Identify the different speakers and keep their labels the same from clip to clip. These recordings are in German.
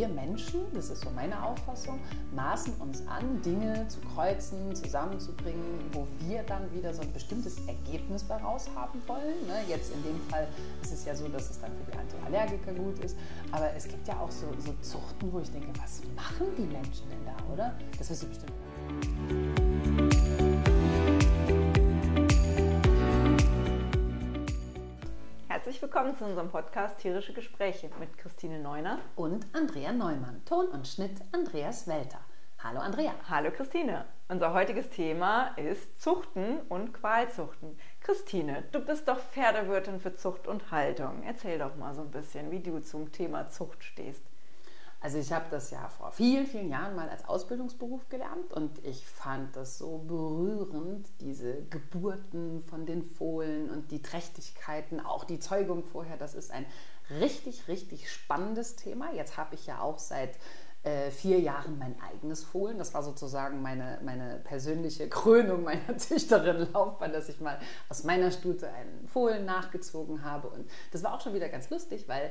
Speaker 1: wir Menschen, das ist so meine Auffassung, maßen uns an, Dinge zu kreuzen, zusammenzubringen, wo wir dann wieder so ein bestimmtes Ergebnis daraus haben wollen. Ne? Jetzt in dem Fall ist es ja so, dass es dann für die Antiallergiker gut ist. Aber es gibt ja auch so, so Zuchten, wo ich denke, was machen die Menschen denn da, oder? Das wirst du bestimmt.
Speaker 2: Herzlich willkommen zu unserem Podcast Tierische Gespräche mit Christine Neuner
Speaker 1: und Andrea Neumann. Ton und Schnitt Andreas Welter. Hallo Andrea.
Speaker 2: Hallo Christine. Unser heutiges Thema ist Zuchten und Qualzuchten. Christine, du bist doch Pferdewirtin für Zucht und Haltung. Erzähl doch mal so ein bisschen, wie du zum Thema Zucht stehst.
Speaker 1: Also ich habe das ja vor vielen, vielen Jahren mal als Ausbildungsberuf gelernt und ich fand das so berührend, diese Geburten von den Fohlen und die Trächtigkeiten, auch die Zeugung vorher. Das ist ein richtig, richtig spannendes Thema. Jetzt habe ich ja auch seit äh, vier Jahren mein eigenes Fohlen. Das war sozusagen meine, meine persönliche Krönung meiner Züchterinnenlaufbahn, dass ich mal aus meiner Stute einen Fohlen nachgezogen habe. Und das war auch schon wieder ganz lustig, weil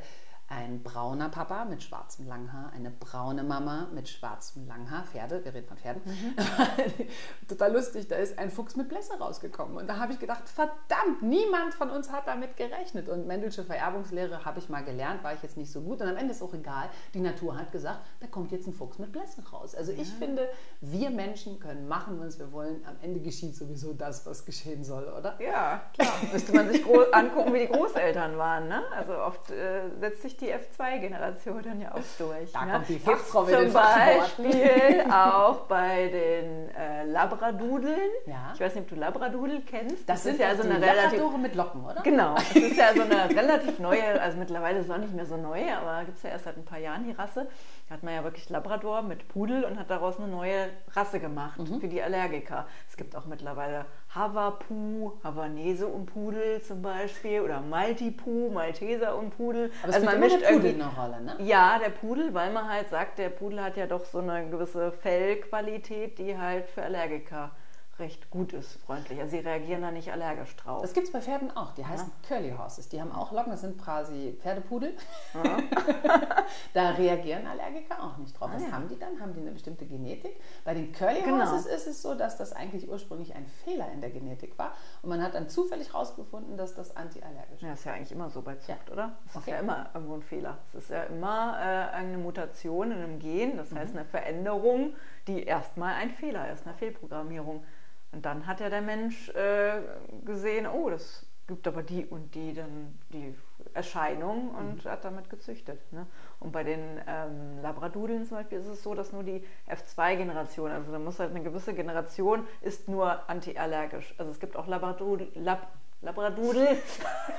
Speaker 1: ein brauner Papa mit schwarzem Langhaar, eine braune Mama mit schwarzem Langhaar, Pferde, wir reden von Pferden. Mhm. Total lustig, da ist ein Fuchs mit Blässe rausgekommen. Und da habe ich gedacht, verdammt, niemand von uns hat damit gerechnet. Und Mendelsche Vererbungslehre habe ich mal gelernt, war ich jetzt nicht so gut. Und am Ende ist auch egal, die Natur hat gesagt, da kommt jetzt ein Fuchs mit Blässe raus. Also ja. ich finde, wir Menschen können machen, was wir wollen. Am Ende geschieht sowieso das, was geschehen soll, oder?
Speaker 2: Ja, klar. Müsste man sich angucken, wie die Großeltern waren. Ne? Also oft äh, setzt sich die F2-Generation dann ja auch durch.
Speaker 1: Da
Speaker 2: ne?
Speaker 1: kommt die Fachfrau mit
Speaker 2: Zum Beispiel auch bei den äh, Labradudeln.
Speaker 1: Ja.
Speaker 2: Ich weiß nicht, ob du Labradudel kennst.
Speaker 1: Das, das sind ja so eine relativ mit Locken, oder?
Speaker 2: Genau. Das ist ja so eine relativ neue, also mittlerweile ist es auch nicht mehr so neu, aber gibt es ja erst seit ein paar Jahren die Rasse. Da hat man ja wirklich Labrador mit Pudel und hat daraus eine neue Rasse gemacht mhm. für die Allergiker. Es gibt auch mittlerweile Havapu, Havanese und Pudel zum Beispiel oder Maltipu, Malteser und Pudel.
Speaker 1: Aber also man mischt der Pudel eine Rolle, ne?
Speaker 2: Ja, der Pudel, weil man halt sagt, der Pudel hat ja doch so eine gewisse Fellqualität, die halt für Allergiker recht gut ist, freundlich. Also sie reagieren da nicht allergisch drauf.
Speaker 1: Das gibt es bei Pferden auch. Die heißen ja. Curly Horses. Die haben auch Locken, das sind quasi Pferdepudel. Ja. da reagieren Allergiker auch nicht drauf. Ah, Was ja. haben die dann? Haben die eine bestimmte Genetik? Bei den Curly genau. Horses ist es so, dass das eigentlich ursprünglich ein Fehler in der Genetik war. Und man hat dann zufällig herausgefunden, dass das antiallergisch ist.
Speaker 2: Ja, ist ja eigentlich immer so bei Zucht, oder? Es okay. ist ja immer irgendwo ein Fehler. Es ist ja immer äh, eine Mutation in einem Gen, das heißt mhm. eine Veränderung, die erstmal ein Fehler ist, eine Fehlprogrammierung. Und dann hat ja der Mensch äh, gesehen, oh, das gibt aber die und die dann die Erscheinung und mhm. hat damit gezüchtet. Ne? Und bei den ähm, Labradudeln zum Beispiel ist es so, dass nur die F2-Generation, also da muss halt eine gewisse Generation, ist nur antiallergisch. Also es gibt auch Labradudel, Lab, Labradudel,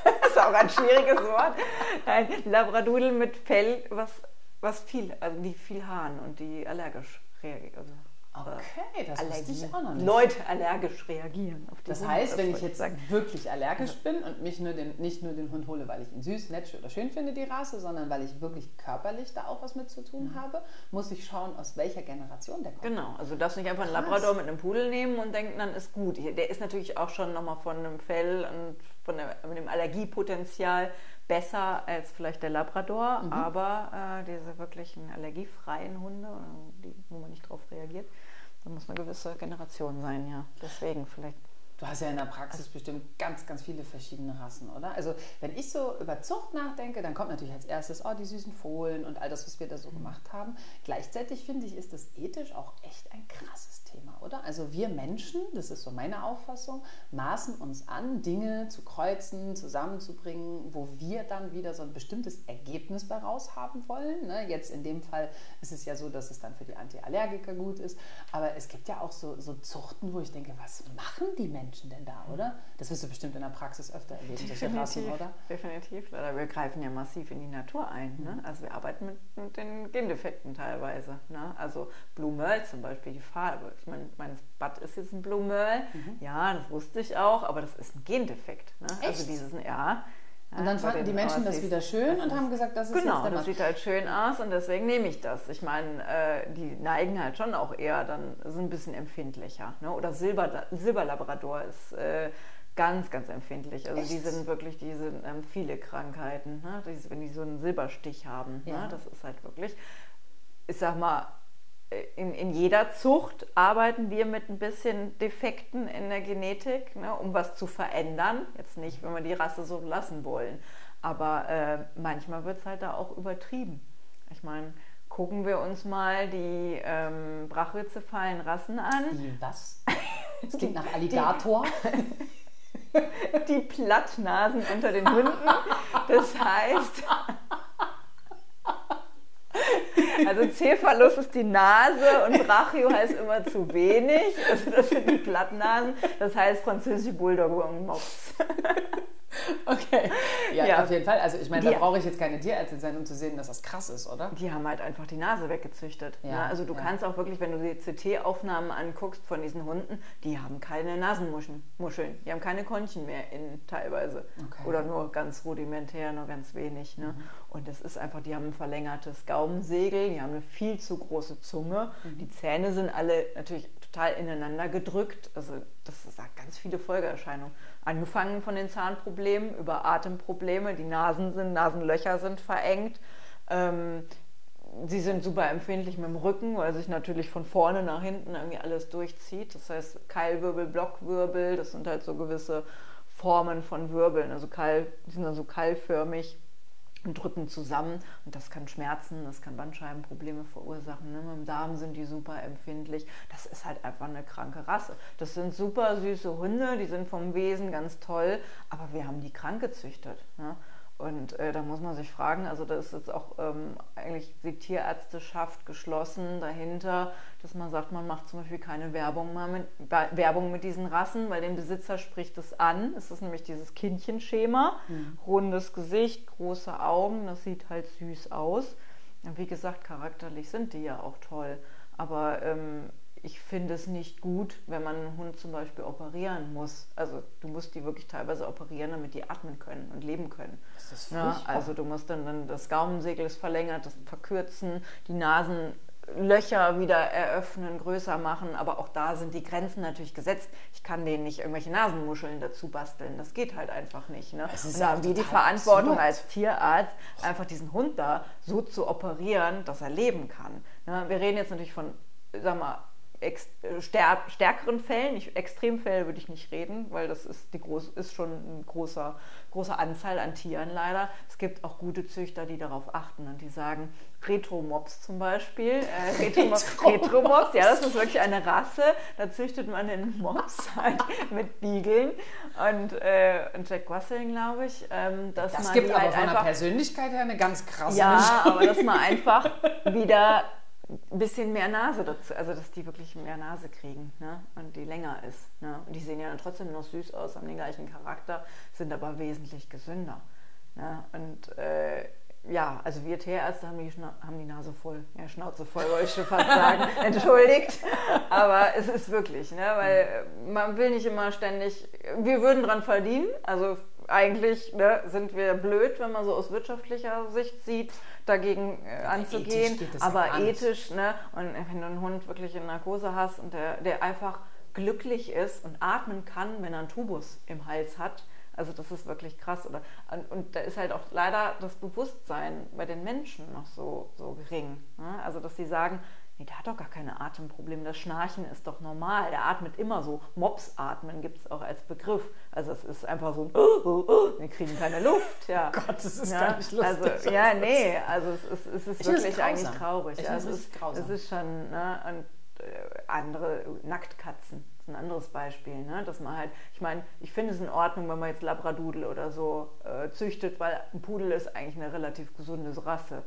Speaker 2: das ist auch ein schwieriges Wort, Nein, Labradudel mit Fell, was, was viel, also die viel Haaren und die allergisch reagieren. Also
Speaker 1: Okay, das wusste ich auch noch nicht.
Speaker 2: Leute allergisch reagieren
Speaker 1: auf Das Hunde, heißt, wenn ich jetzt sagen. wirklich allergisch bin und mich nur den, nicht nur den Hund hole, weil ich ihn süß, nett oder schön finde, die Rasse, sondern weil ich wirklich körperlich da auch was mit zu tun mhm. habe, muss ich schauen, aus welcher Generation der kommt.
Speaker 2: Genau, also du darfst nicht einfach einen Labrador mit einem Pudel nehmen und denken, dann ist gut. Der ist natürlich auch schon nochmal von einem Fell und von dem Allergiepotenzial besser als vielleicht der Labrador, mhm. aber äh, diese wirklichen allergiefreien Hunde, die, wo man nicht drauf reagiert, da muss eine gewisse Generation sein, ja. Deswegen vielleicht.
Speaker 1: Du hast ja in der Praxis bestimmt ganz, ganz viele verschiedene Rassen, oder? Also wenn ich so über Zucht nachdenke, dann kommt natürlich als erstes, oh, die süßen Fohlen und all das, was wir da so mhm. gemacht haben. Gleichzeitig finde ich, ist das ethisch auch echt ein krasses Thema, oder? Also wir Menschen, das ist so meine Auffassung, maßen uns an, Dinge zu kreuzen, zusammenzubringen, wo wir dann wieder so ein bestimmtes Ergebnis daraus haben wollen. Ne? Jetzt in dem Fall ist es ja so, dass es dann für die Antiallergiker gut ist. Aber es gibt ja auch so, so Zuchten, wo ich denke, was machen die Menschen denn da, oder? Das wirst du bestimmt in der Praxis öfter erleben, solche Rassen, oder?
Speaker 2: Definitiv. Wir greifen ja massiv in die Natur ein. Ne? Mhm. Also wir arbeiten mit, mit den Gendefekten teilweise. Ne? Also Blue Merle zum Beispiel, die Farbe ich meine, mein Bad ist jetzt ein Blue Merle. Mhm. Ja, das wusste ich auch, aber das ist ein Gendefekt. Ne?
Speaker 1: Also?
Speaker 2: Also dieses, ja.
Speaker 1: Und dann fanden die Menschen das wieder schön und haben gesagt, das ist
Speaker 2: genau,
Speaker 1: jetzt der
Speaker 2: das sieht halt schön aus und deswegen nehme ich das. Ich meine, äh, die neigen halt schon auch eher dann sind ein bisschen empfindlicher. Ne? Oder Silber, Silberlabrador ist äh, ganz, ganz empfindlich. Also Echt? die sind wirklich, die sind ähm, viele Krankheiten. Ne? Die, wenn die so einen Silberstich haben, ne? ja. ne? das ist halt wirklich ich sag mal, in, in jeder Zucht arbeiten wir mit ein bisschen Defekten in der Genetik, ne, um was zu verändern. Jetzt nicht, wenn wir die Rasse so lassen wollen. Aber äh, manchmal wird es halt da auch übertrieben. Ich meine, gucken wir uns mal die ähm, brachiozephalen Rassen an.
Speaker 1: Die was? Das klingt nach Alligator.
Speaker 2: Die, die Plattnasen unter den Hunden. Das heißt, also Cephalus ist die Nase und Brachio heißt immer zu wenig. Also das sind die Plattnasen. Das heißt französische Bulldog und Mops.
Speaker 1: Okay. Ja, ja, auf jeden Fall. Also ich meine, da brauche ich jetzt keine Tierärztin sein, um zu sehen, dass das krass ist, oder?
Speaker 2: Die haben halt einfach die Nase weggezüchtet. Ja, ne? Also du ja. kannst auch wirklich, wenn du die CT-Aufnahmen anguckst von diesen Hunden, die haben keine Nasenmuscheln. Muscheln. Die haben keine Konchen mehr in teilweise. Okay. Oder nur ganz rudimentär, nur ganz wenig. Ne? Mhm. Und das ist einfach, die haben ein verlängertes Gaumensegel, die haben eine viel zu große Zunge. Mhm. Die Zähne sind alle natürlich total ineinander gedrückt. Also das sagt ganz viele Folgeerscheinungen. Angefangen von den Zahnproblemen über Atemprobleme, die Nasen sind, Nasenlöcher sind verengt. Ähm, sie sind super empfindlich mit dem Rücken, weil sich natürlich von vorne nach hinten irgendwie alles durchzieht. Das heißt Keilwirbel, Blockwirbel, das sind halt so gewisse Formen von Wirbeln. Also Keil, die sind dann so keilförmig und drücken zusammen und das kann Schmerzen, das kann Bandscheibenprobleme verursachen. Ne? Im Darm sind die super empfindlich. Das ist halt einfach eine kranke Rasse. Das sind super süße Hunde, die sind vom Wesen ganz toll, aber wir haben die krank gezüchtet. Ne? Und äh, da muss man sich fragen, also da ist jetzt auch ähm, eigentlich die Tierärzteschaft geschlossen dahinter, dass man sagt, man macht zum Beispiel keine Werbung, mal mit, Werbung mit diesen Rassen, weil den Besitzer spricht es an. Es ist nämlich dieses Kindchenschema, mhm. rundes Gesicht, große Augen, das sieht halt süß aus. Und wie gesagt, charakterlich sind die ja auch toll. Aber ähm, ich finde es nicht gut, wenn man einen Hund zum Beispiel operieren muss. Also du musst die wirklich teilweise operieren, damit die atmen können und leben können.
Speaker 1: Das ist
Speaker 2: ja, also du musst dann, dann das Gaumensegel ist verlängert, das verkürzen, die Nasenlöcher wieder eröffnen, größer machen. Aber auch da sind die Grenzen natürlich gesetzt. Ich kann denen nicht irgendwelche Nasenmuscheln dazu basteln. Das geht halt einfach nicht. Ne? Und da haben wir die Verantwortung absurd. als Tierarzt, einfach diesen Hund da so zu operieren, dass er leben kann. Ne? Wir reden jetzt natürlich von, sag mal, stärkeren Fällen, nicht Extremfälle würde ich nicht reden, weil das ist, die groß, ist schon eine großer, große Anzahl an Tieren leider. Es gibt auch gute Züchter, die darauf achten und die sagen, Retromops zum Beispiel, äh, Retromops, Retromops, ja, das ist wirklich eine Rasse, da züchtet man den Mops halt mit Biegeln und, äh, und Jack Russell, glaube ich. Ähm,
Speaker 1: dass das man gibt aber halt von der Persönlichkeit her eine ganz krasse
Speaker 2: Ja, aber dass man einfach wieder ein bisschen mehr Nase dazu, also dass die wirklich mehr Nase kriegen ne? und die länger ist. Ne? Und die sehen ja dann trotzdem noch süß aus, haben den gleichen Charakter, sind aber wesentlich gesünder. Ne? Und äh, ja, also wir Tierärzte haben die, haben die Nase voll, ja, Schnauze voll, wollte ich schon fast sagen, entschuldigt. Aber es ist wirklich, ne? weil man will nicht immer ständig, wir würden dran verdienen, also eigentlich ne, sind wir blöd, wenn man so aus wirtschaftlicher Sicht sieht, dagegen äh, anzugehen. Ethisch aber ethisch, ne? Und wenn du einen Hund wirklich in Narkose hast und der, der einfach glücklich ist und atmen kann, wenn er einen Tubus im Hals hat, also das ist wirklich krass. Oder, und, da ist halt auch leider das Bewusstsein bei den Menschen noch so, so gering. Ne? Also dass sie sagen, nee, der hat doch gar keine Atemprobleme, das Schnarchen ist doch normal, der atmet immer so. Mops atmen gibt es auch als Begriff. Also es ist einfach so ein, oh, oh, oh, wir kriegen keine Luft. Ja.
Speaker 1: Oh Gott, das ist ja, gar nicht lustig.
Speaker 2: Also, ja, nee, also es ist, es ist wirklich ist eigentlich traurig.
Speaker 1: Ich
Speaker 2: also
Speaker 1: es, ist,
Speaker 2: es ist schon, ne, und äh, andere, Nacktkatzen ein anderes Beispiel, ne? dass man halt, ich meine, ich finde es in Ordnung, wenn man jetzt Labradudel oder so äh, züchtet, weil ein Pudel ist eigentlich eine relativ gesunde Rasse.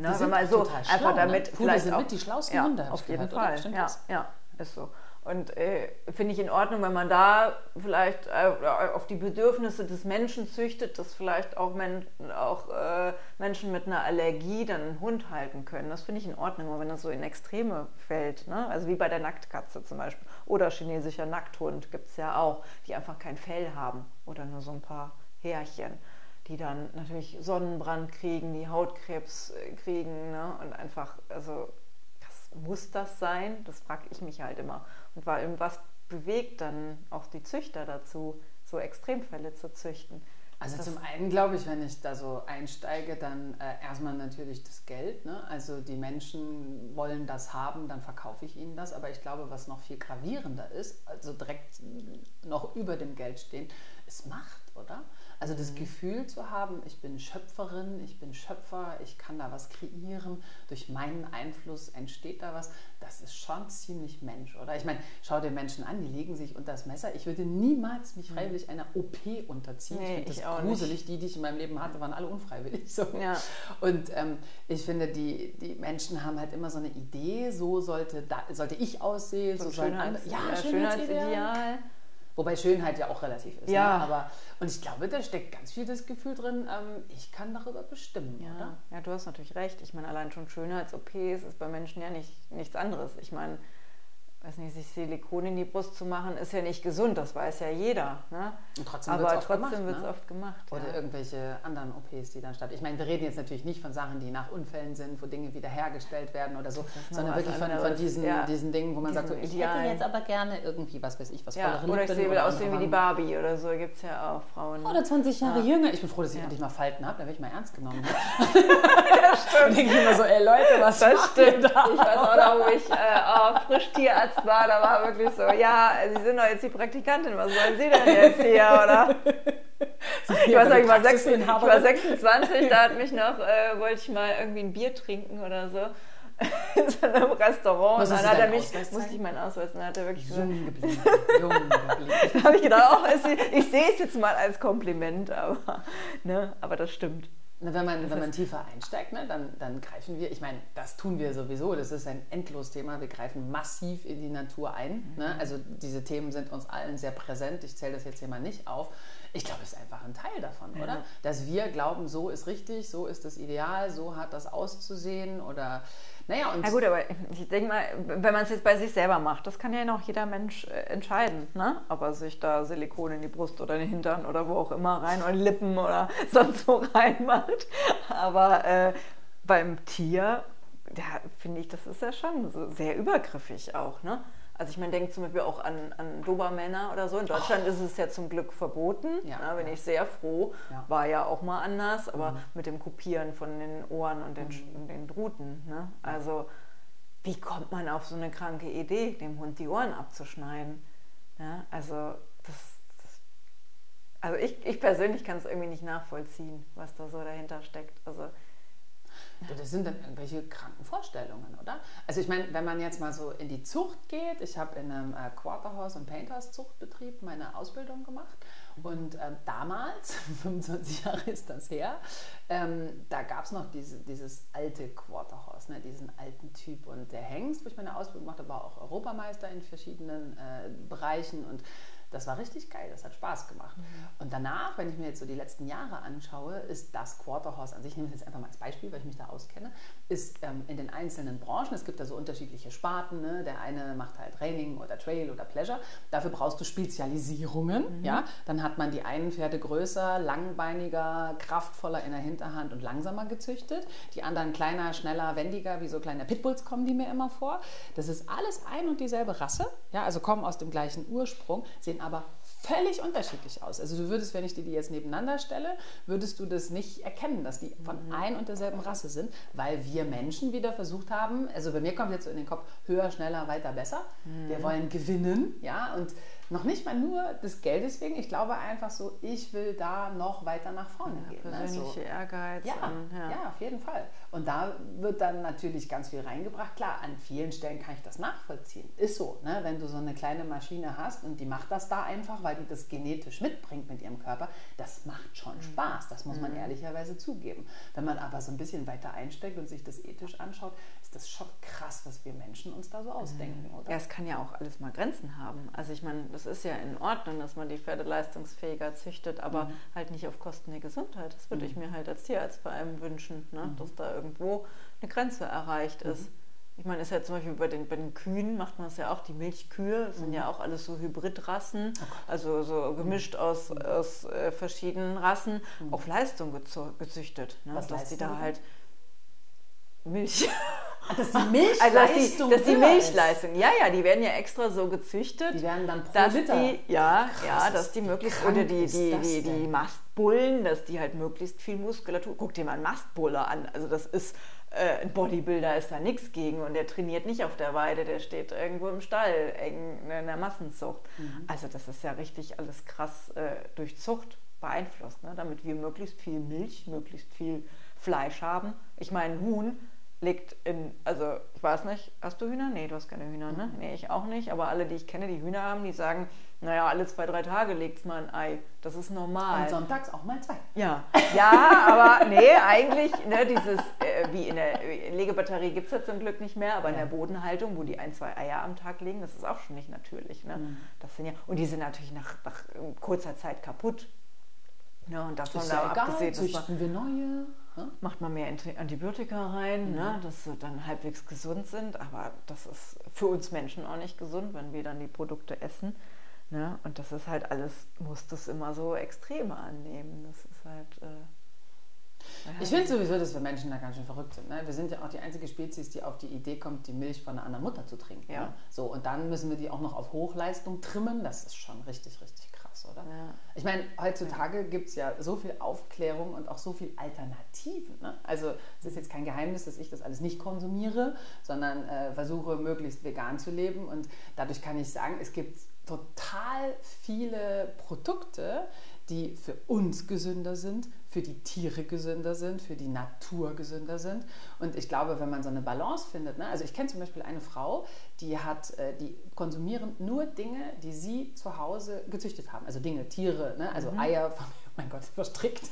Speaker 1: Ne? Wenn man so einfach schlau, damit ne?
Speaker 2: vielleicht sind auch,
Speaker 1: mit die schlausten
Speaker 2: ja,
Speaker 1: Hunde.
Speaker 2: Auf jeden Fall. Ja, ja, ist so. Und äh, finde ich in Ordnung, wenn man da vielleicht äh, auf die Bedürfnisse des Menschen züchtet, dass vielleicht auch, Men auch äh, Menschen mit einer Allergie dann einen Hund halten können. Das finde ich in Ordnung, aber wenn das so in Extreme fällt, ne? also wie bei der Nacktkatze zum Beispiel oder chinesischer Nackthund gibt es ja auch, die einfach kein Fell haben oder nur so ein paar Härchen die dann natürlich Sonnenbrand kriegen, die Hautkrebs äh, kriegen ne? und einfach, also das muss das sein? Das frage ich mich halt immer. Und weil was bewegt dann auch die Züchter dazu, so Extremfälle zu züchten?
Speaker 1: Also das zum einen glaube ich, wenn ich da so einsteige, dann äh, erstmal natürlich das Geld. Ne? Also die Menschen wollen das haben, dann verkaufe ich ihnen das. Aber ich glaube, was noch viel gravierender ist, also direkt noch über dem Geld stehen, ist Macht, oder? Also das mhm. Gefühl zu haben, ich bin Schöpferin, ich bin Schöpfer, ich kann da was kreieren, durch meinen Einfluss entsteht da was, das ist schon ziemlich Mensch, oder? Ich meine, schau dir Menschen an, die legen sich unter das Messer. Ich würde niemals mich mhm. freiwillig einer OP unterziehen. Nee, ich finde das gruselig. Nicht. Die, die ich in meinem Leben hatte, waren alle unfreiwillig. So. Ja. Und ähm, ich finde, die, die Menschen haben halt immer so eine Idee, so sollte, da, sollte ich aussehen, so, so sollen andere.
Speaker 2: Ja, ja Schönheitsideal. Schönheitsideal.
Speaker 1: Wobei Schönheit ja auch relativ ist. Ja. Ne? Aber, und ich glaube, da steckt ganz viel das Gefühl drin, ähm, ich kann darüber bestimmen,
Speaker 2: ja.
Speaker 1: oder?
Speaker 2: Ja, du hast natürlich recht. Ich meine, allein schon Schönheits-OPs ist bei Menschen ja nicht, nichts anderes. Ich meine, weiß nicht, sich Silikon in die Brust zu machen, ist ja nicht gesund, das weiß ja jeder. Ne?
Speaker 1: Und trotzdem
Speaker 2: Aber
Speaker 1: wird's
Speaker 2: trotzdem wird es ne? oft gemacht.
Speaker 1: Oder ja. irgendwelche anderen OPs, die dann statt. Ich meine, wir reden jetzt natürlich nicht von Sachen, die nach Unfällen sind, wo Dinge wiederhergestellt werden oder so, sondern wirklich von, von, diesen, ja. diesen Dingen, wo man diesen sagt, so, ich Idealen. hätte jetzt aber gerne irgendwie, was weiß ich, was
Speaker 2: ja. Oder ich sehe will aussehen wie die Barbie oder so, gibt es ja auch Frauen.
Speaker 1: Oder 20 Jahre jünger. Ich bin froh, dass ich endlich mal Falten habe, da werde ich mal ernst genommen. ja, stimmt. Und denke ich immer so, ey Leute, was das stimmt.
Speaker 2: Da? Ich weiß auch noch, wo ich äh, oh, Frisch-Tierarzt war, da war wirklich so, ja, Sie sind doch jetzt die Praktikantin, was wollen Sie denn jetzt hier, oder? ich weiß nicht, ich war, 26, ich war 26, da hat mich noch, äh, wollte ich mal irgendwie ein Bier trinken oder so in so einem Restaurant.
Speaker 1: Was und dann hat er mich,
Speaker 2: musste ich meinen Ausweis, dann hat er wirklich
Speaker 1: Jung geblieben. Jung geblieben.
Speaker 2: da habe ich gedacht, oh, ich sehe es jetzt mal als Kompliment, aber, ne, aber das stimmt.
Speaker 1: Wenn man, wenn man tiefer einsteigt, ne, dann, dann greifen wir, ich meine, das tun wir sowieso, das ist ein Endlos-Thema, wir greifen massiv in die Natur ein. Ne? Mhm. Ne? Also diese Themen sind uns allen sehr präsent, ich zähle das jetzt hier mal nicht auf. Ich glaube, es ist einfach ein Teil davon, ja. oder? Dass wir glauben, so ist richtig, so ist das Ideal, so hat das auszusehen oder naja, und.
Speaker 2: Na gut, aber ich denke mal, wenn man es jetzt bei sich selber macht, das kann ja noch jeder Mensch äh, entscheiden, ne? ob er sich da Silikon in die Brust oder in den Hintern oder wo auch immer rein oder Lippen oder sonst wo reinmacht. Aber äh, beim Tier, ja, finde ich, das ist ja schon so sehr übergriffig auch, ne? Also ich meine, denke zum Beispiel auch an, an Dobermänner oder so. In Deutschland oh. ist es ja zum Glück verboten. Ja, da bin ja. ich sehr froh. Ja. War ja auch mal anders, aber mhm. mit dem Kopieren von den Ohren und den, mhm. den Druten. Ne? Also wie kommt man auf so eine kranke Idee, dem Hund die Ohren abzuschneiden? Ja, also das, das also ich, ich persönlich kann es irgendwie nicht nachvollziehen, was da so dahinter steckt. Also
Speaker 1: das sind dann irgendwelche kranken Vorstellungen, oder? Also ich meine, wenn man jetzt mal so in die Zucht geht, ich habe in einem äh, Quarterhouse und Painters Zuchtbetrieb meine Ausbildung gemacht und ähm, damals, 25 Jahre ist das her, ähm, da gab es noch diese, dieses alte Quarterhouse, ne, diesen alten Typ und der Hengst, wo ich meine Ausbildung gemacht habe, war auch Europameister in verschiedenen äh, Bereichen und das war richtig geil, das hat Spaß gemacht. Mhm. Und danach, wenn ich mir jetzt so die letzten Jahre anschaue, ist das Quarterhorse an sich, ich nehme es jetzt einfach mal als Beispiel, weil ich mich da auskenne, ist ähm, in den einzelnen Branchen, es gibt da so unterschiedliche Sparten, ne? der eine macht halt Training oder Trail oder Pleasure, dafür brauchst du Spezialisierungen, mhm. ja, dann hat man die einen Pferde größer, langbeiniger, kraftvoller in der Hinterhand und langsamer gezüchtet, die anderen kleiner, schneller, wendiger, wie so kleine Pitbulls kommen die mir immer vor. Das ist alles ein und dieselbe Rasse, ja, also kommen aus dem gleichen Ursprung, sehen aber völlig unterschiedlich aus. Also du würdest, wenn ich dir die jetzt nebeneinander stelle, würdest du das nicht erkennen, dass die von mhm. ein und derselben Rasse sind, weil wir Menschen wieder versucht haben, also bei mir kommt jetzt so in den Kopf, höher, schneller, weiter, besser. Mhm. Wir wollen gewinnen, ja, und noch nicht mal nur des Geldes wegen. Ich glaube einfach so, ich will da noch weiter nach vorne ja, gehen.
Speaker 2: Persönliche
Speaker 1: ne?
Speaker 2: so. Ehrgeiz.
Speaker 1: Ja, und, ja, ja. auf jeden Fall. Und da wird dann natürlich ganz viel reingebracht. Klar, an vielen Stellen kann ich das nachvollziehen. Ist so, ne? wenn du so eine kleine Maschine hast und die macht das da einfach, weil die das genetisch mitbringt mit ihrem Körper, das macht schon mhm. Spaß. Das muss man mhm. ehrlicherweise zugeben. Wenn man aber so ein bisschen weiter einsteckt und sich das ethisch anschaut, ist das schon krass, was wir Menschen uns da so ausdenken,
Speaker 2: mhm.
Speaker 1: oder?
Speaker 2: Ja, es kann ja auch alles mal Grenzen haben. Also ich meine, das ist ja in Ordnung, dass man die Pferde leistungsfähiger züchtet, aber mhm. halt nicht auf Kosten der Gesundheit. Das würde mhm. ich mir halt als Tierarzt vor allem wünschen, ne? Mhm. dass da irgendwo eine Grenze erreicht ist. Mhm. Ich meine, ist ja zum Beispiel bei den, bei den Kühen macht man es ja auch, die Milchkühe sind ja auch alles so Hybridrassen, oh also so gemischt aus, aus äh, verschiedenen Rassen, auf Leistung gezüchtet. Ne?
Speaker 1: Was
Speaker 2: dass
Speaker 1: die
Speaker 2: da halt Milch.
Speaker 1: Dass die Milchleistung.
Speaker 2: Also dass die, dass die
Speaker 1: ist.
Speaker 2: Milchleistung, ja, ja, die werden ja extra so gezüchtet.
Speaker 1: Die werden dann pro Liter.
Speaker 2: die, ja,
Speaker 1: Krass,
Speaker 2: ja, dass die möglichst, oder die, die, die, die? Mastbullen, dass die halt möglichst viel Muskulatur, guck dir mal einen Mastbulle an, also das ist, äh, ein Bodybuilder ist da nichts gegen und der trainiert nicht auf der Weide, der steht irgendwo im Stall, eng in der Massenzucht.
Speaker 1: Mhm.
Speaker 2: Also das ist ja richtig alles krass äh, durch Zucht beeinflusst, ne? damit wir möglichst viel Milch, möglichst viel Fleisch haben. Ich meine, ein Huhn legt in, also ich weiß nicht, hast du Hühner? Nee, du hast keine Hühner,
Speaker 1: Mhm.
Speaker 2: ne? Nee, ich auch nicht, aber alle, die ich kenne, die Hühner haben, die sagen, naja, alle zwei, drei Tage legt es mal ein Ei. Das ist normal.
Speaker 1: Und sonntags auch mal zwei.
Speaker 2: Ja, ja, aber nee, eigentlich, ne, dieses, äh, wie in der Legebatterie gibt es ja zum Glück nicht mehr, aber in der Bodenhaltung, wo die ein, zwei Eier am Tag legen, das ist auch schon nicht natürlich. Ne?
Speaker 1: Mhm.
Speaker 2: Das sind ja, und die sind natürlich nach, nach äh, kurzer Zeit kaputt. Ne, und davon
Speaker 1: Ist
Speaker 2: da
Speaker 1: ja egal,
Speaker 2: abgesehen, dass man,
Speaker 1: züchten wir neue. Ja?
Speaker 2: macht man mehr Anti- Antibiotika rein, ne, dass sie dann halbwegs gesund sind. Aber das ist für uns Menschen auch nicht gesund, wenn wir dann die Produkte essen. Ne? Und das ist halt alles, muss das immer so Extreme annehmen. Das ist halt. Äh,
Speaker 1: Ich finde sowieso, dass wir Menschen da ganz schön verrückt sind. Ne? Wir sind ja auch die einzige Spezies, die auf die Idee kommt, die Milch von einer anderen Mutter zu trinken.
Speaker 2: Ja.
Speaker 1: Ne? So, und dann müssen wir die auch noch auf Hochleistung trimmen. Das ist schon richtig, richtig krass, oder?
Speaker 2: Ja.
Speaker 1: Ich meine, heutzutage gibt es ja so viel Aufklärung und auch so viel Alternativen. Ne? Also es ist jetzt kein Geheimnis, dass ich das alles nicht konsumiere, sondern äh, versuche möglichst vegan zu leben. Und dadurch kann ich sagen, es gibt total viele Produkte, die für uns gesünder sind, für die Tiere gesünder sind, für die Natur gesünder sind. Und ich glaube, wenn man so eine Balance findet, ne? also ich kenne zum Beispiel eine Frau, die hat, äh, die konsumieren nur Dinge, die sie zu Hause gezüchtet haben. Also Dinge, Tiere, ne? also Eier von, oh mein Gott, verstrickt.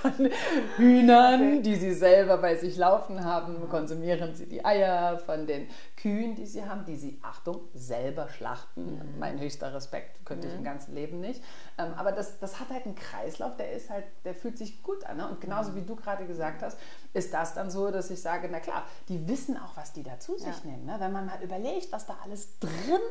Speaker 1: Von Hühnern, die sie selber bei sich laufen haben, konsumieren sie die Eier von den Kühen, die sie haben, die sie, Achtung, selber schlachten. Mein höchster Respekt, könnte ich im ganzen Leben nicht. Ähm, aber das, das hat halt einen Kreislauf, der ist halt, der fühlt sich gut an. Ne? Und genauso wie du gerade gesagt hast, ist das dann so, dass ich sage, na klar, die wissen auch, was die da zu sich
Speaker 2: Ja.
Speaker 1: nehmen. Ne? Wenn man mal überlegt, was da alles drin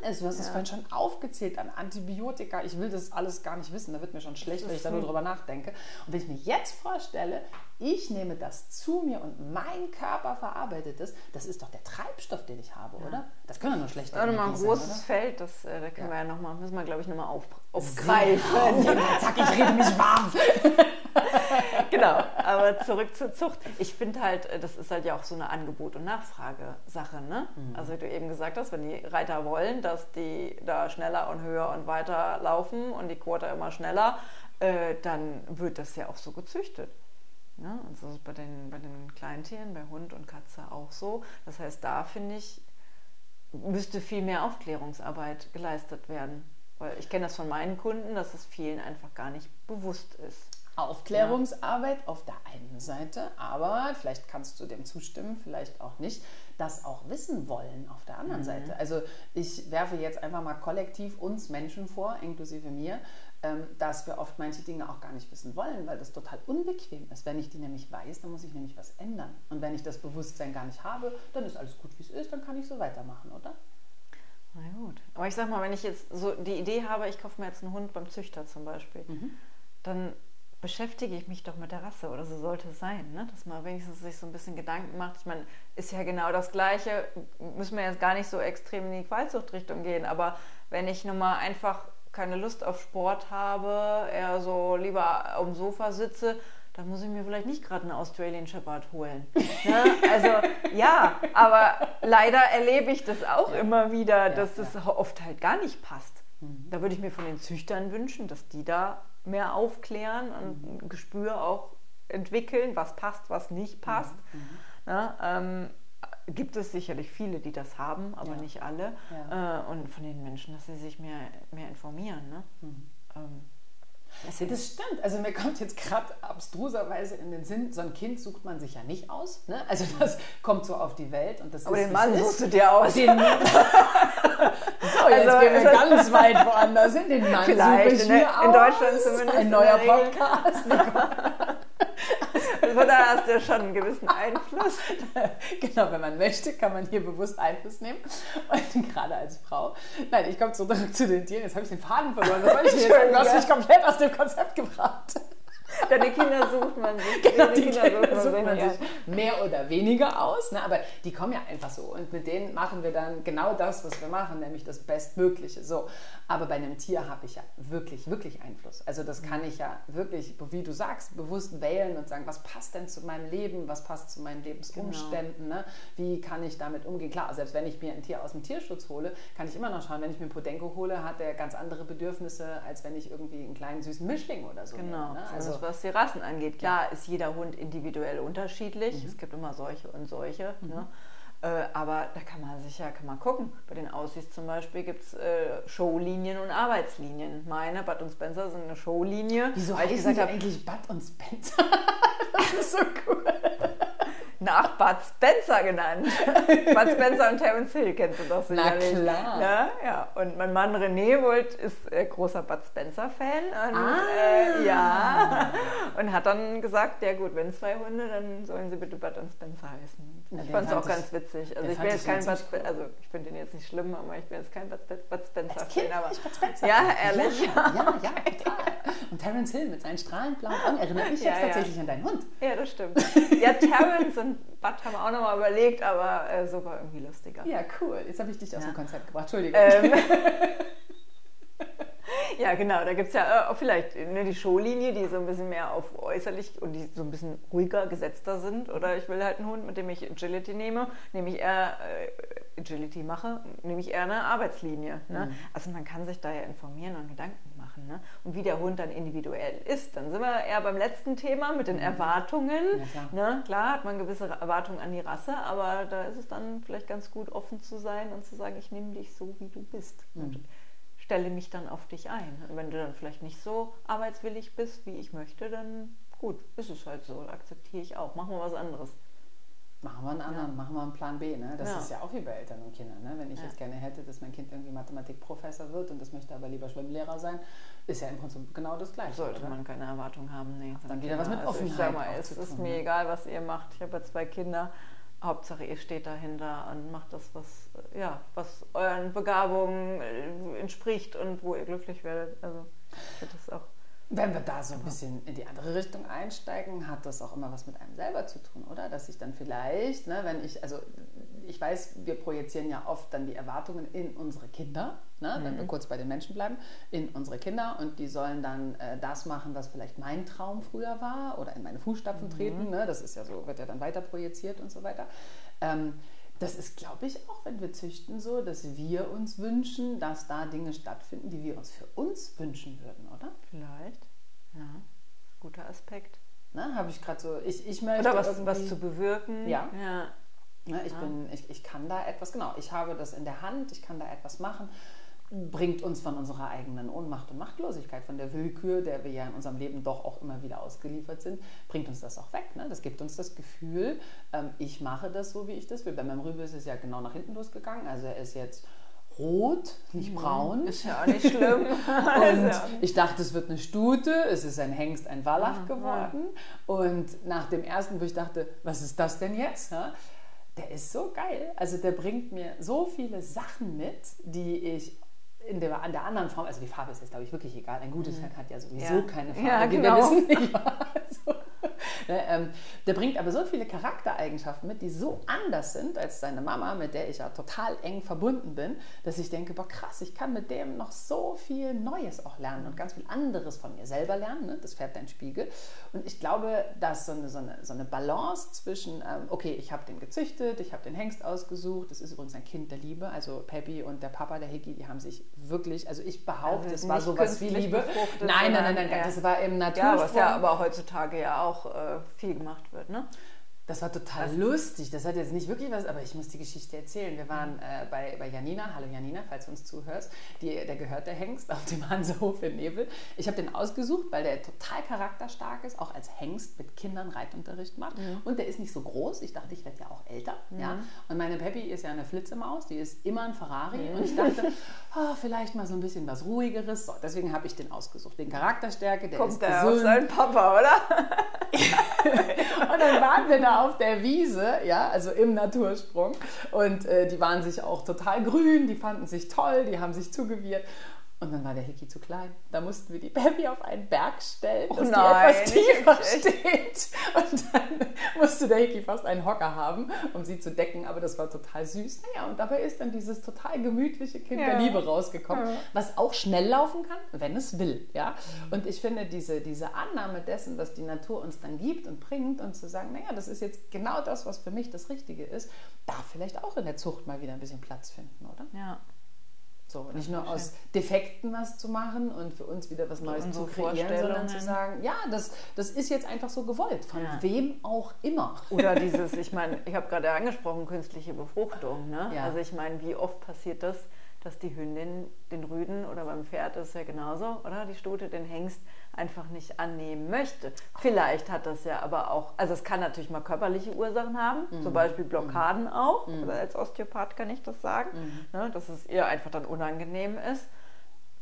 Speaker 1: ist, du hast es vorhin schon aufgezählt an Antibiotika, ich will das alles gar nicht wissen, da wird mir schon schlecht, wenn ich da nur drüber nachdenke. Und wenn ich mir jetzt vorstelle, ich nehme das zu mir und mein Körper verarbeitet es, das ist doch der Treibstoff, den ich habe, oder? Das kann doch nur schlechte
Speaker 2: Das ist nochmal ein
Speaker 1: Energie sein,
Speaker 2: großes
Speaker 1: oder?
Speaker 2: Feld, das, äh, da können
Speaker 1: Ja.
Speaker 2: wir ja noch mal, müssen wir, glaube ich, nochmal auf,
Speaker 1: Auf
Speaker 2: aufgreifen.
Speaker 1: Fall. Zack, ich rede mich warm.
Speaker 2: genau, aber zurück zur Zucht. Ich finde halt, äh, das ist halt ja auch so eine Angebot- und Nachfrage-Sache. Ne? Also wie du eben gesagt hast, wenn die Reiter wollen, dass die da schneller und höher und weiter laufen und die Quote immer schneller, äh, dann wird das ja auch so gezüchtet. Ne? Und so ist bei den, bei den Kleintieren, bei Hund und Katze auch so. Das heißt, da finde ich, müsste viel mehr Aufklärungsarbeit geleistet werden. Weil ich kenne das von meinen Kunden, dass es vielen einfach gar nicht bewusst ist.
Speaker 1: Aufklärungsarbeit auf der einen Seite, aber vielleicht kannst du dem zustimmen, vielleicht auch nicht, das auch wissen wollen auf der anderen Seite. Also ich werfe jetzt einfach mal kollektiv uns Menschen vor, inklusive mir, dass wir oft manche Dinge auch gar nicht wissen wollen, weil das total unbequem ist. Wenn ich die nämlich weiß, dann muss ich nämlich was ändern. Und wenn ich das Bewusstsein gar nicht habe, dann ist alles gut, wie es ist, dann kann ich so weitermachen, oder?
Speaker 2: Na gut. Aber ich sag mal, wenn ich jetzt so die Idee habe, ich kaufe mir jetzt einen Hund beim Züchter zum Beispiel, dann beschäftige ich mich doch mit der Rasse oder so sollte es sein, ne? dass man wenigstens sich so ein bisschen Gedanken macht. Ich meine, ist ja genau das Gleiche, müssen wir jetzt gar nicht so extrem in die Qualzuchtrichtung gehen, aber wenn ich nun mal einfach keine Lust auf Sport habe, eher so lieber auf dem Sofa sitze, dann muss ich mir vielleicht nicht gerade einen Australian Shepherd holen. Ne? Also ja, aber leider erlebe ich das auch immer wieder, dass das oft halt gar nicht passt. Da würde ich mir von den Züchtern wünschen, dass die da mehr aufklären und ein Gespür auch entwickeln, was passt, was nicht passt. Ne? Ähm, gibt es sicherlich viele, die das haben, aber
Speaker 1: Ja.
Speaker 2: nicht alle.
Speaker 1: Ja.
Speaker 2: Äh, und von den Menschen, dass sie sich mehr, mehr informieren. Ne? Ähm, das
Speaker 1: Ja, das stimmt. Also mir kommt jetzt gerade abstruserweise in den Sinn, so ein Kind sucht man sich ja nicht aus. Ne? Also das kommt so auf die Welt und das
Speaker 2: aber
Speaker 1: ist,
Speaker 2: den Mann suchst du dir aus.
Speaker 1: Den, so, jetzt
Speaker 2: Also-
Speaker 1: gehen wir ganz weit woanders hin. Den Mann
Speaker 2: Vielleicht,
Speaker 1: suche ich
Speaker 2: in
Speaker 1: mir
Speaker 2: in
Speaker 1: aus.
Speaker 2: Deutschland zumindest
Speaker 1: Ein
Speaker 2: in
Speaker 1: neuer. Podcast.
Speaker 2: Also da hast du ja schon einen gewissen Einfluss.
Speaker 1: genau, wenn man möchte, kann man hier bewusst Einfluss nehmen. Und gerade als Frau. Nein, ich komme zurück zu den Tieren. Jetzt habe ich den Faden verloren. Soll ich jetzt? Du hast mich komplett aus dem Konzept gebracht.
Speaker 2: Deine Kinder sucht man sich.
Speaker 1: Genau, die Kinder sucht man
Speaker 2: ja.
Speaker 1: sich mehr oder weniger aus, ne? aber die kommen ja einfach so und mit denen machen wir dann genau das, was wir machen, nämlich das Bestmögliche. So. Aber bei einem Tier habe ich ja wirklich, wirklich Einfluss. Also das kann ich ja wirklich, wie du sagst, bewusst wählen und sagen, was passt denn zu meinem Leben, was passt zu meinen Lebensumständen, ne? wie kann ich damit umgehen. Klar, selbst wenn ich mir ein Tier aus dem Tierschutz hole, kann ich immer noch schauen, wenn ich mir einen Podenco hole, hat der ganz andere Bedürfnisse, als wenn ich irgendwie einen kleinen süßen Mischling oder so
Speaker 2: Genau,
Speaker 1: nehme. Ne?
Speaker 2: also was die Rassen angeht. Klar ist jeder Hund individuell unterschiedlich. Es gibt immer solche und solche. Ne? Äh, aber da kann man sicher kann man gucken. Bei den Aussies zum Beispiel gibt es äh, Showlinien und Arbeitslinien. Meine, Bud und Spencer sind eine Showlinie.
Speaker 1: Wieso
Speaker 2: weil ich
Speaker 1: heißen
Speaker 2: gesagt
Speaker 1: die
Speaker 2: habe,
Speaker 1: eigentlich Bud und Spencer? das ist so cool.
Speaker 2: Nach Bud Spencer genannt. Bud Spencer und Terence Hill kennst du doch
Speaker 1: Na
Speaker 2: sicherlich.
Speaker 1: klar.
Speaker 2: Ja, ja. Und mein Mann René Wolt ist äh, großer Bud Spencer-Fan. Und
Speaker 1: Ah.
Speaker 2: äh, ja. Und hat dann gesagt, ja gut, wenn zwei Hunde, dann sollen sie bitte Bud und Spencer heißen.
Speaker 1: Na,
Speaker 2: ich
Speaker 1: den
Speaker 2: fand es auch
Speaker 1: ich-
Speaker 2: ganz witzig. Also ich bin jetzt
Speaker 1: ich
Speaker 2: kein Bud Spencer, also ich finde den jetzt nicht schlimm, aber ich bin jetzt kein Bud, Aber
Speaker 1: ich Spencer.
Speaker 2: Ja, ehrlich.
Speaker 1: Ja, ja, ja, total. Und Terence Hill mit seinen strahlend blauen Augen erinnert mich
Speaker 2: Ja,
Speaker 1: jetzt
Speaker 2: ja.
Speaker 1: tatsächlich an deinen Hund.
Speaker 2: ja, das stimmt. Ja, Terence und Bud haben wir auch nochmal überlegt, aber äh, so war irgendwie lustiger.
Speaker 1: Ja, cool. Jetzt habe ich dich aus dem Konzept gebracht. Entschuldigung.
Speaker 2: Ähm, ja, genau, da gibt es ja äh, auch vielleicht ne, die Showlinie, die so ein bisschen mehr auf äußerlich und die so ein bisschen ruhiger, gesetzter sind. Oder ich will halt einen Hund, mit dem ich Agility nehme, nämlich eher äh, Agility mache, nehme ich eher eine Arbeitslinie. Ne? Also man kann sich da ja informieren und Gedanken machen. Ne? Und wie der Hund dann individuell ist. Dann sind wir eher beim letzten Thema mit den Erwartungen.
Speaker 1: Ja, klar.
Speaker 2: Ne? Klar hat man gewisse Erwartungen an die Rasse, aber da ist es dann vielleicht ganz gut, offen zu sein und zu sagen, ich nehme dich so, wie du bist. Und stelle mich dann auf dich ein. Und wenn du dann vielleicht nicht so arbeitswillig bist, wie ich möchte, dann gut, ist es halt so, akzeptiere ich auch. Machen wir was anderes.
Speaker 1: Machen wir einen anderen, machen wir einen Plan B. Ne? Das
Speaker 2: Ja.
Speaker 1: ist ja auch wie bei Eltern und Kindern. Ne? Wenn ich
Speaker 2: Ja.
Speaker 1: jetzt gerne hätte, dass mein Kind irgendwie Mathematikprofessor wird und das möchte aber lieber Schwimmlehrer sein, ist ja im Prinzip genau das Gleiche.
Speaker 2: Sollte
Speaker 1: oder?
Speaker 2: man keine Erwartung haben. Nee.
Speaker 1: Dann wieder was mit
Speaker 2: Also ich
Speaker 1: Offenheit
Speaker 2: sag mal, es ist
Speaker 1: tun,
Speaker 2: mir
Speaker 1: ne?
Speaker 2: egal, was ihr macht. Ich habe ja zwei Kinder. Hauptsache, ihr steht dahinter und macht das, was, ja, was euren Begabungen äh, entspricht und wo ihr glücklich werdet. Also ich finde das auch.
Speaker 1: Wenn wir da so ein bisschen in die andere Richtung einsteigen, hat das auch immer was mit einem selber zu tun, oder? Dass ich dann vielleicht, ne, wenn ich, also ich weiß, wir projizieren ja oft dann die Erwartungen in unsere Kinder, ne, wenn wir kurz bei den Menschen bleiben, in unsere Kinder und die sollen dann äh, das machen, was vielleicht mein Traum früher war oder in meine Fußstapfen treten. Ne? Das ist ja so, wird ja dann weiter projiziert und so weiter. Ähm, das ist, glaube ich, auch, wenn wir züchten, so, dass wir uns wünschen, dass da Dinge stattfinden, die wir uns für uns wünschen würden, oder?
Speaker 2: Vielleicht. Ja. Guter Aspekt.
Speaker 1: Ne, habe ich gerade so, ich, ich möchte
Speaker 2: Oder was, was zu bewirken.
Speaker 1: Ja.
Speaker 2: ja.
Speaker 1: Ne, ich, bin, ich, ich kann da etwas, genau, ich habe das in der Hand, ich kann da etwas machen, bringt uns von unserer eigenen Ohnmacht und Machtlosigkeit, von der Willkür, der wir ja in unserem Leben doch auch immer wieder ausgeliefert sind, bringt uns das auch weg. Ne? Das gibt uns das Gefühl, ähm, ich mache das so, wie ich das will. Bei meinem Rübe ist es ja genau nach hinten losgegangen, also er ist jetzt rot, nicht braun.
Speaker 2: Ist ja auch nicht schlimm.
Speaker 1: Und ich dachte, es wird eine Stute, es ist ein Hengst, ein Wallach geworden. Und nach dem ersten, wo ich dachte, was ist das denn jetzt? Ja? Der ist so geil. Also der bringt mir so viele Sachen mit, die ich in der, an der anderen Form, also die Farbe ist jetzt, glaube ich, wirklich egal. Ein gutes Pferd hat ja sowieso
Speaker 2: Ja.
Speaker 1: keine Farbe,
Speaker 2: Ja, genau.
Speaker 1: wir wissen. Nicht? Also, ne, ähm, der bringt aber so viele Charaktereigenschaften mit, die so anders sind als seine Mama, mit der ich ja total eng verbunden bin, dass ich denke, boah krass, ich kann mit dem noch so viel Neues auch lernen und ganz viel anderes von mir selber lernen. Ne? Das fährt dein Spiegel. Und ich glaube, dass so eine, so eine, so eine Balance zwischen, ähm, okay, ich habe den gezüchtet, ich habe den Hengst ausgesucht, das ist übrigens ein Kind der Liebe, also Peppy und der Papa, der Higgy, die haben sich wirklich, also ich behaupte,
Speaker 2: Also
Speaker 1: es war sowas wie Liebe. Nein, nein, nein, nein,
Speaker 2: eher-
Speaker 1: das war im
Speaker 2: Ja,
Speaker 1: Natursprung.
Speaker 2: was ja aber heutzutage ja auch äh, viel gemacht wird, ne?
Speaker 1: Das war total lustig. Das hat jetzt nicht wirklich was, aber ich muss die Geschichte erzählen. Wir waren äh, bei, bei Janina. Hallo Janina, falls du uns zuhörst. Die, der gehört der Hengst auf dem Hansehof in Nebel. Ich habe den ausgesucht, weil der total charakterstark ist, auch als Hengst mit Kindern Reitunterricht macht. Und der ist nicht so groß. Ich dachte, ich werde ja auch älter. Ja? Und meine Peppy ist ja eine Flitzemaus. Die ist immer ein Ferrari. Und ich dachte, oh, vielleicht mal so ein bisschen was Ruhigeres. So, deswegen habe ich den ausgesucht. Den Charakterstärke, der
Speaker 2: Kommt
Speaker 1: ist
Speaker 2: der auf
Speaker 1: gesund.
Speaker 2: seinen Papa, oder?
Speaker 1: Und dann waren wir da auf der Wiese, ja, also im Natursprung. Und äh, die waren sich auch total grün, die fanden sich toll, die haben sich zugewirrt. Und dann war der Hickey zu klein. Da mussten wir die Baby auf einen Berg stellen,
Speaker 2: Oh
Speaker 1: dass
Speaker 2: nein,
Speaker 1: die etwas tiefer steht. Und dann musste der Hickey fast einen Hocker haben, um sie zu decken. Aber das war total süß. Naja, und dabei ist dann dieses total gemütliche Kind
Speaker 2: Ja.
Speaker 1: der Liebe rausgekommen,
Speaker 2: Ja.
Speaker 1: was auch schnell laufen kann, wenn es will. Ja? Und ich finde diese, diese Annahme dessen, was die Natur uns dann gibt und bringt und zu sagen, naja, das ist jetzt genau das, was für mich das Richtige ist, darf vielleicht auch in der Zucht mal wieder ein bisschen Platz finden, oder?
Speaker 2: Ja.
Speaker 1: So, nicht nur aus Defekten was zu machen und für uns wieder was Neues zu kreieren, sondern zu sagen, ja, das, das ist jetzt einfach so gewollt, von
Speaker 2: Ja.
Speaker 1: wem auch immer.
Speaker 2: Oder dieses, ich meine, ich habe gerade angesprochen, künstliche Befruchtung. Ne?
Speaker 1: Ja.
Speaker 2: Also ich meine, wie oft passiert das, dass die Hündin den Rüden oder beim Pferd ist ja genauso, oder? Die Stute den Hengst einfach nicht annehmen möchte. Vielleicht hat das ja aber auch, also es kann natürlich mal körperliche Ursachen haben,
Speaker 1: Mhm.
Speaker 2: zum Beispiel Blockaden auch. Also als Osteopath kann ich das sagen,
Speaker 1: Mhm.
Speaker 2: ne? dass es ihr einfach dann unangenehm ist.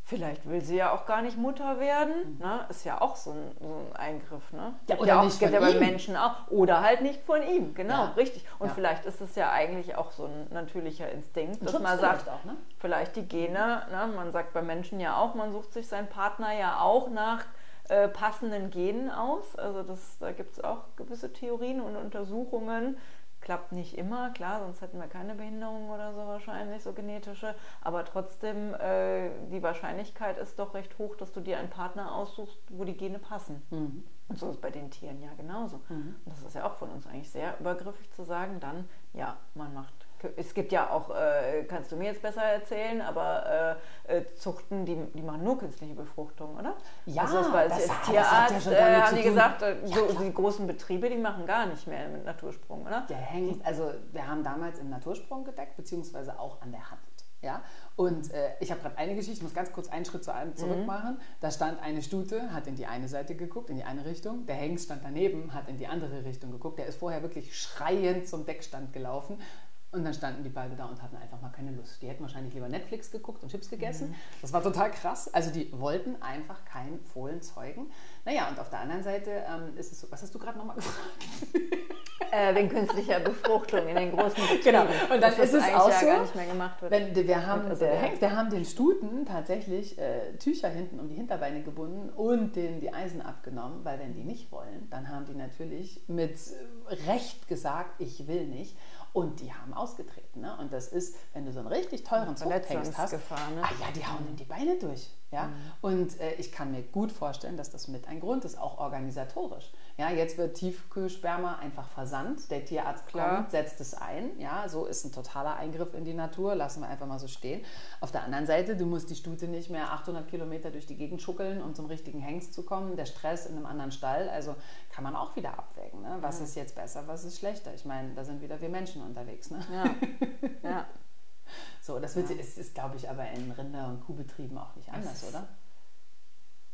Speaker 2: Vielleicht will sie ja auch gar nicht Mutter werden. Ne? Ist ja auch so ein, so ein Eingriff. Ne?
Speaker 1: Mhm. Ja, oder
Speaker 2: auch,
Speaker 1: nicht
Speaker 2: gibt
Speaker 1: von
Speaker 2: ja bei
Speaker 1: ihm.
Speaker 2: Menschen auch. Oder halt nicht von ihm, genau,
Speaker 1: Ja.
Speaker 2: richtig. Und
Speaker 1: Ja.
Speaker 2: vielleicht ist es ja eigentlich auch so ein natürlicher Instinkt, dass man sagt,
Speaker 1: auch, ne?
Speaker 2: vielleicht die Gene, ne? man sagt bei Menschen ja auch, man sucht sich seinen Partner ja auch nach äh, passenden Genen aus. Also das, da gibt es auch gewisse Theorien und Untersuchungen. Klappt nicht immer, klar, sonst hätten wir keine Behinderung oder so wahrscheinlich, so genetische. Aber trotzdem, äh, die Wahrscheinlichkeit ist doch recht hoch, dass du dir einen Partner aussuchst, wo die Gene passen.
Speaker 1: Mhm.
Speaker 2: Und so ist bei den Tieren ja genauso. Und das ist ja auch von uns eigentlich sehr übergriffig zu sagen, dann, ja, man macht. Es gibt ja auch, äh, kannst du mir jetzt besser erzählen, aber äh, äh, Zuchten, die, die machen nur künstliche Befruchtung, oder?
Speaker 1: Ja,
Speaker 2: also das, war,
Speaker 1: das
Speaker 2: als
Speaker 1: hat- das hat
Speaker 2: Tierarzt
Speaker 1: ja schon
Speaker 2: äh, haben
Speaker 1: zu
Speaker 2: die gesagt, äh,
Speaker 1: Ja,
Speaker 2: so,
Speaker 1: klar.
Speaker 2: die großen Betriebe, die machen gar nicht mehr mit Natursprung, oder?
Speaker 1: Der hängt, also wir haben damals im Natursprung gedeckt, beziehungsweise auch an der Hand. Ja? Und äh, ich habe gerade eine Geschichte, ich muss ganz kurz einen Schritt zu einem zurück machen. Da stand eine Stute, hat in die eine Seite geguckt, in die eine Richtung. Der Hengst stand daneben, hat in die andere Richtung geguckt. Der ist vorher wirklich schreiend zum Deckstand gelaufen. Und dann standen die beide da und hatten einfach mal keine Lust. Die hätten wahrscheinlich lieber Netflix geguckt und Chips gegessen. Das war total krass. Also die wollten einfach keinen Fohlen zeugen. Naja, und auf der anderen Seite ähm, ist es so, was hast du gerade nochmal gefragt?
Speaker 2: Äh, wegen künstlicher Befruchtung in den großen Betrieben.
Speaker 1: Genau. Und dann ist es auch
Speaker 2: ja
Speaker 1: so,
Speaker 2: gar nicht mehr gemacht wird.
Speaker 1: Wenn, wir, haben,
Speaker 2: Also
Speaker 1: der Hengst, wir haben den Stuten tatsächlich äh, Tücher hinten um die Hinterbeine gebunden und denen die Eisen abgenommen, weil wenn die nicht wollen, dann haben die natürlich mit Recht gesagt, ich will nicht. Und die haben ausgetreten. Ne? Und das ist, wenn du so einen richtig teuren Zuchthengst hast,
Speaker 2: Verletzungsgefahr, ne?
Speaker 1: ah, ja, die hauen in die Beine durch. Ja? Und äh, ich kann mir gut vorstellen, dass das mit ein Grund ist, auch organisatorisch. Ja, jetzt wird Tiefkühlsperma einfach versandt. Der Tierarzt
Speaker 2: Klar.
Speaker 1: kommt, setzt es ein. Ja, so ist ein totaler Eingriff in die Natur. Lassen wir einfach mal so stehen. Auf der anderen Seite, du musst die Stute nicht mehr 800 Kilometer durch die Gegend schuckeln, um zum richtigen Hengst zu kommen. Der Stress in einem anderen Stall. Also kann man auch wieder abwägen. Ne? Was ist jetzt besser, was ist schlechter? Ich meine, da sind wieder wir Menschen unterwegs. Ne?
Speaker 2: Ja. ja.
Speaker 1: So, das wird, ist, ist glaube ich, aber in Rinder- und Kuhbetrieben auch nicht anders, oder?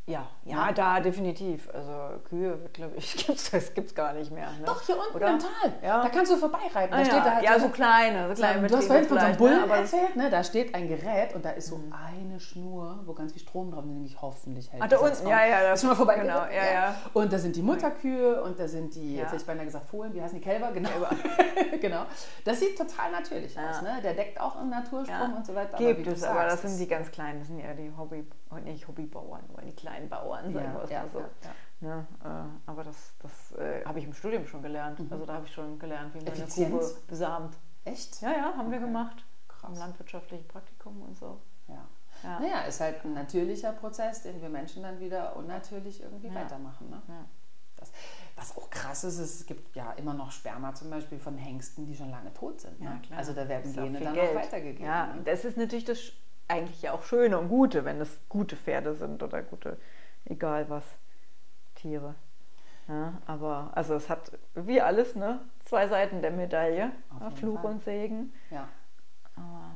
Speaker 2: Ja, ja,
Speaker 1: Ja.
Speaker 2: da definitiv. Also Kühe, glaube ich, gibt's, das gibt es gar nicht mehr. Ne?
Speaker 1: Doch, hier unten
Speaker 2: Oder?
Speaker 1: im Tal.
Speaker 2: Ja.
Speaker 1: Da kannst du vorbeireiten. Da
Speaker 2: Ah,
Speaker 1: steht
Speaker 2: ja.
Speaker 1: da halt
Speaker 2: ja,
Speaker 1: so-
Speaker 2: kleine, so kleine
Speaker 1: du hast vorhin von so einem
Speaker 2: vielleicht,
Speaker 1: Bullen
Speaker 2: ne? aber
Speaker 1: erzählt, ne? da steht ein Gerät und da ist so eine Schnur, wo ganz viel Strom drauf ist. Denke ich, hoffentlich hält
Speaker 2: Ach, da unten, ja, ja, das-
Speaker 1: Ist schon mal vorbei.
Speaker 2: genau, ja, ja.
Speaker 1: Und da sind die Mutterkühe und da sind die,
Speaker 2: Ja.
Speaker 1: jetzt hätte ich beinahe gesagt Fohlen, wie heißen die Kälber? Genau. genau. Das sieht total natürlich
Speaker 2: Ja.
Speaker 1: aus. Ne? Der deckt auch im Natursprung
Speaker 2: Ja.
Speaker 1: und so weiter.
Speaker 2: Gibt
Speaker 1: du
Speaker 2: es, aber das sind die ganz kleinen, das sind eher die Hobby, oh, nicht Hobbybauern, aber die kleinen Bauern, sagen wir es
Speaker 1: ja,
Speaker 2: mal so. Ne, äh, aber das, das äh, habe ich im Studium schon gelernt. Also da habe ich schon gelernt, wie man eine
Speaker 1: Effizienz?
Speaker 2: Kuh besamt.
Speaker 1: Echt?
Speaker 2: Ja, ja, haben wir
Speaker 1: Okay.
Speaker 2: gemacht.
Speaker 1: Krass.
Speaker 2: Im landwirtschaftlichen Praktikum und so.
Speaker 1: Ja.
Speaker 2: Ja.
Speaker 1: Naja, ist halt ein natürlicher Prozess, den wir Menschen dann wieder unnatürlich irgendwie
Speaker 2: Ja.
Speaker 1: weitermachen. Ne?
Speaker 2: Ja.
Speaker 1: Das, was auch krass ist, es gibt ja immer noch Sperma zum Beispiel von Hengsten, die schon lange tot sind. Ne?
Speaker 2: Ja.
Speaker 1: Also da werden
Speaker 2: auch
Speaker 1: Gene dann
Speaker 2: Geld.
Speaker 1: noch weitergegeben.
Speaker 2: Ja,
Speaker 1: ne?
Speaker 2: und das ist natürlich das eigentlich ja auch Schöne und Gute, wenn es gute Pferde sind oder gute, egal was, Tiere. Ja, aber also es hat wie alles, ne? Zwei Seiten der Medaille.
Speaker 1: Auf
Speaker 2: Ja, Fluch
Speaker 1: Fall.
Speaker 2: und Segen.
Speaker 1: ja.
Speaker 2: Aber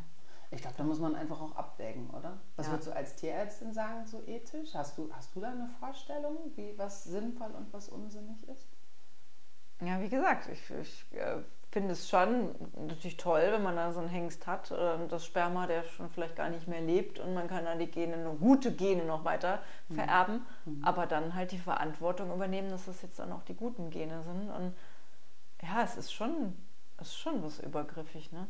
Speaker 1: Ich glaube, da muss man einfach auch abwägen, oder? Was
Speaker 2: Ja.
Speaker 1: würdest du als Tierärztin sagen, so ethisch? Hast du, hast du da eine Vorstellung, wie was sinnvoll und was unsinnig ist?
Speaker 2: ja, wie gesagt, ich, ich äh, finde es schon natürlich toll, wenn man da so einen Hengst hat äh, und das Sperma, der schon vielleicht gar nicht mehr lebt und man kann dann die Gene, gute Gene noch weiter
Speaker 1: Mhm.
Speaker 2: vererben, aber dann halt die Verantwortung übernehmen, dass das jetzt dann auch die guten Gene sind und ja, es ist schon, es ist schon was übergriffig, ne?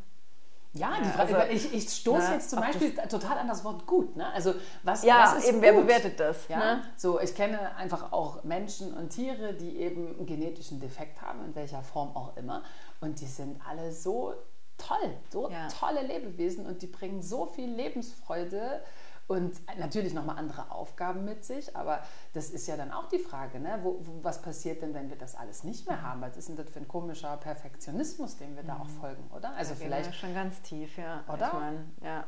Speaker 1: Ja, die Frage,
Speaker 2: also,
Speaker 1: ich, ich stoße
Speaker 2: ne,
Speaker 1: jetzt zum Beispiel total an das Wort gut. Ne? Also was,
Speaker 2: Ja,
Speaker 1: was ist
Speaker 2: eben,
Speaker 1: gut?
Speaker 2: wer bewertet das?
Speaker 1: Ja,
Speaker 2: Ne?
Speaker 1: so ich kenne einfach auch Menschen und Tiere, die eben einen genetischen Defekt haben, in welcher Form auch immer. Und die sind alle so toll, so
Speaker 2: Ja.
Speaker 1: tolle Lebewesen und die bringen so viel Lebensfreude und natürlich nochmal andere Aufgaben mit sich. Aber das ist ja dann auch die Frage, ne? wo, wo, was passiert denn, wenn wir das alles nicht mehr haben? Was ist denn das für ein komischer Perfektionismus, dem wir da auch folgen, oder? Also
Speaker 2: gehen
Speaker 1: vielleicht
Speaker 2: wir schon ganz tief, ja.
Speaker 1: Oder?
Speaker 2: Ich mein, ja.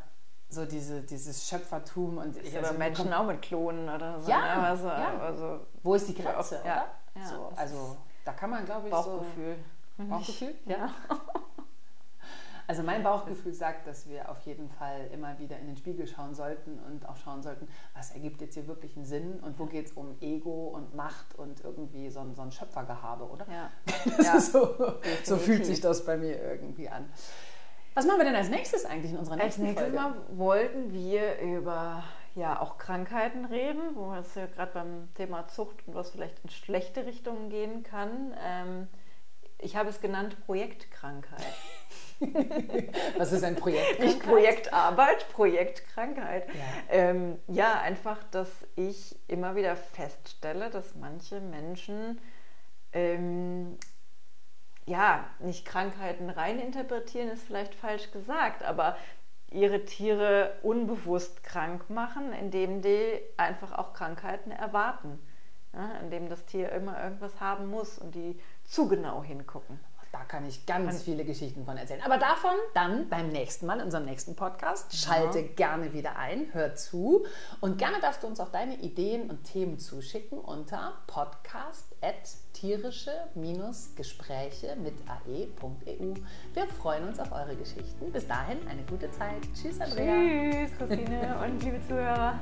Speaker 1: so diese, dieses Schöpfertum und ich, also,
Speaker 2: Menschen auch mit Klonen oder so.
Speaker 1: Ja,
Speaker 2: ne? also,
Speaker 1: ja.
Speaker 2: also
Speaker 1: Wo ist die Grenze,
Speaker 2: Ja,
Speaker 1: oder?
Speaker 2: ja,
Speaker 1: so, also da kann man, glaube ich,
Speaker 2: Bauchgefühl.
Speaker 1: so... Bauchgefühl? Ja. Also mein Bauchgefühl sagt, dass wir auf jeden Fall immer wieder in den Spiegel schauen sollten und auch schauen sollten, was ergibt jetzt hier wirklich einen Sinn und wo geht es um Ego und Macht und irgendwie so ein, so ein Schöpfergehabe, oder?
Speaker 2: Ja. Ja.
Speaker 1: so, so fühlt sich das bei mir irgendwie an. Was machen wir denn als nächstes eigentlich in unserer
Speaker 2: Als
Speaker 1: nächsten
Speaker 2: nächstes
Speaker 1: Folge?
Speaker 2: Mal wollten wir über ja auch Krankheiten reden, wo es ja gerade beim Thema Zucht und was vielleicht in schlechte Richtungen gehen kann. Ähm, ich habe es genannt Projektkrankheit.
Speaker 1: Was ist ein Projekt?
Speaker 2: Nicht Projektarbeit, Projektkrankheit.
Speaker 1: Ja.
Speaker 2: Ähm, ja, einfach, dass ich immer wieder feststelle, dass manche Menschen ähm, ja nicht Krankheiten rein interpretieren, ist vielleicht falsch gesagt, aber ihre Tiere unbewusst krank machen, indem die einfach auch Krankheiten erwarten. Ja, indem das Tier immer irgendwas haben muss und die zu genau hingucken.
Speaker 1: Da kann ich ganz viele Geschichten von erzählen. Aber davon dann beim nächsten Mal, in unserem nächsten Podcast. Schalte gerne wieder ein, hör zu. Und gerne darfst du uns auch deine Ideen und Themen zuschicken unter podcast.tierische-gespräche mit ae.eu. Wir freuen uns auf eure Geschichten. Bis dahin eine gute Zeit. Tschüss, Andrea.
Speaker 2: Tschüss, Christine und liebe Zuhörer.